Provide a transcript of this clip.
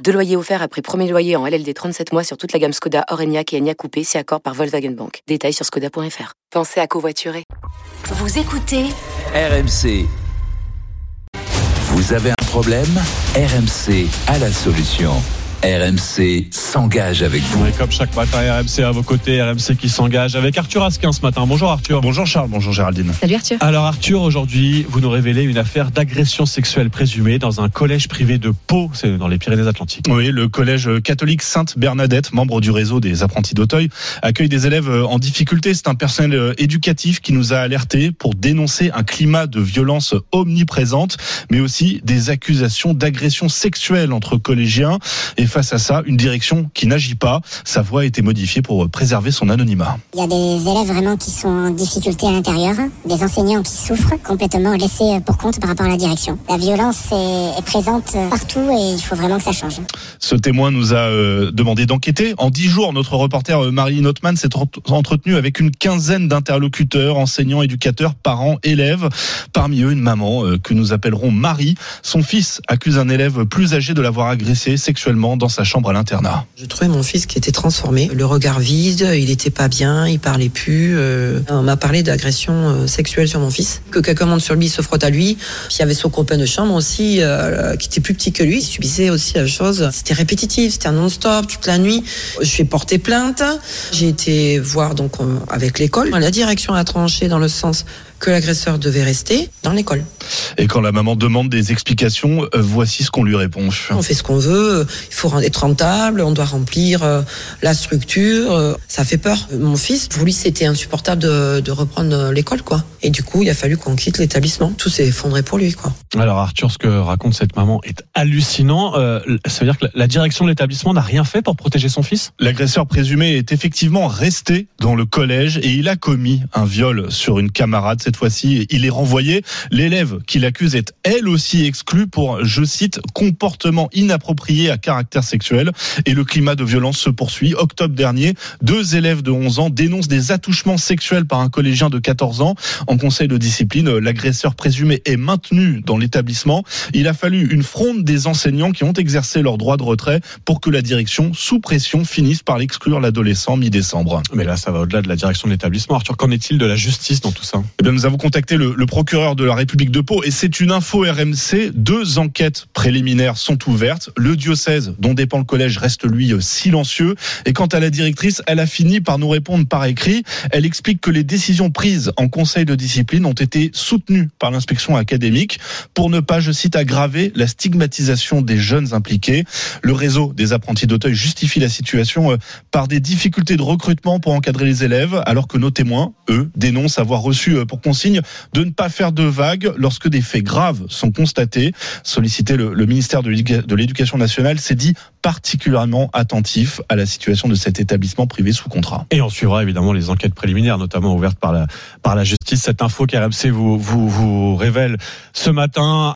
Deux loyers offerts après premier loyer en LLD 37 mois sur toute la gamme Skoda, Orenia et Enya Coupé, si accord par Volkswagen Bank. Détails sur skoda.fr. Pensez à covoiturer. Vous écoutez RMC. Vous avez un problème? RMC a la solution. RMC s'engage avec vous. Ouais, comme chaque matin, RMC à vos côtés, RMC qui s'engage avec Arthur Asquin ce matin. Bonjour Arthur. Bonjour Charles, bonjour Géraldine. Salut Arthur. Alors Arthur, aujourd'hui, vous nous révélez une affaire d'agression sexuelle présumée dans un collège privé de Pau, c'est dans les Pyrénées-Atlantiques. Oui, le collège catholique Sainte-Bernadette, membre du réseau des apprentis d'Auteuil, accueille des élèves en difficulté. C'est un personnel éducatif qui nous a alertés pour dénoncer un climat de violence omniprésente, mais aussi des accusations d'agression sexuelle entre collégiens. Et face à ça, une direction qui n'agit pas. Sa voix a été modifiée pour préserver son anonymat. Il y a des élèves vraiment qui sont en difficulté à l'intérieur, des enseignants qui souffrent, complètement laissés pour compte par rapport à la direction. La violence est, est présente partout et il faut vraiment que ça change. Ce témoin nous a euh, demandé d'enquêter. En dix jours, notre reporter euh, Marie Notman s'est entretenu avec une quinzaine d'interlocuteurs, enseignants, éducateurs, parents, élèves. Parmi eux, une maman euh, que nous appellerons Marie. Son fils accuse un élève plus âgé de l'avoir agressé sexuellement dans sa chambre à l'internat. Je trouvais mon fils qui était transformé, le regard vide, il était pas bien, il parlait plus. Euh, on m'a parlé d'agression euh, sexuelle sur mon fils, que quelqu'un monte sur lui, se frotte à lui. Il y avait son copain de chambre aussi, euh, qui était plus petit que lui, il subissait aussi la chose. C'était répétitif, c'était un non-stop toute la nuit. Je suis porté plainte. J'ai été voir donc avec l'école. La direction a tranché dans le sens que l'agresseur devait rester dans l'école. Et quand la maman demande des explications, euh, voici ce qu'on lui répond. On fait ce qu'on veut, il faut être rentable, on doit remplir euh, la structure. euh, Ça fait peur. Mon fils, pour lui, c'était insupportable de, de reprendre l'école, quoi. Et du coup, il a fallu qu'on quitte l'établissement. Tout s'est effondré pour lui, quoi. Alors Arthur, ce que raconte cette maman est hallucinant. Euh, ça veut dire que la- la direction de l'établissement n'a rien fait pour protéger son fils? L'agresseur présumé est effectivement resté dans le collège et il a commis un viol sur une camarade. Cette fois-ci, il est renvoyé. L'élève qui l'accuse est elle aussi exclue pour, je cite, comportement inapproprié à caractère sexuel. Et le climat de violence se poursuit. Octobre dernier, deux élèves de 11 ans dénoncent des attouchements sexuels par un collégien de 14 ans. En conseil de discipline, l'agresseur présumé est maintenu dans l'établissement. Il a fallu une fronde des enseignants qui ont exercé leur droit de retrait pour que la direction, sous pression, finisse par l'exclure l'adolescent mi-décembre. Mais là, ça va au-delà de la direction de l'établissement. Arthur, qu'en est-il de la justice dans tout ça? Eh bien, nous avons contacté le, le procureur de la République de Pau et c'est une info RMC. Deux enquêtes préliminaires sont ouvertes. Le diocèse dont dépend le collège reste lui silencieux. Et quant à la directrice, elle a fini par nous répondre par écrit. Elle explique que les décisions prises en conseil de discipline ont été soutenues par l'inspection académique pour ne pas, je cite, aggraver la stigmatisation des jeunes impliqués. Le réseau des apprentis d'Auteuil justifie la situation euh, par des difficultés de recrutement pour encadrer les élèves, alors que nos témoins, eux, dénoncent avoir reçu euh, pour consigne de ne pas faire de vagues lorsque des faits graves sont constatés. Sollicité le, ministère de l'éduca- de l'Éducation nationale s'est dit particulièrement attentif à la situation de cet établissement privé sous contrat. Et on suivra évidemment les enquêtes préliminaires, notamment ouvertes par la, par la justice. Cette info qu'RMC vous, vous révèle ce matin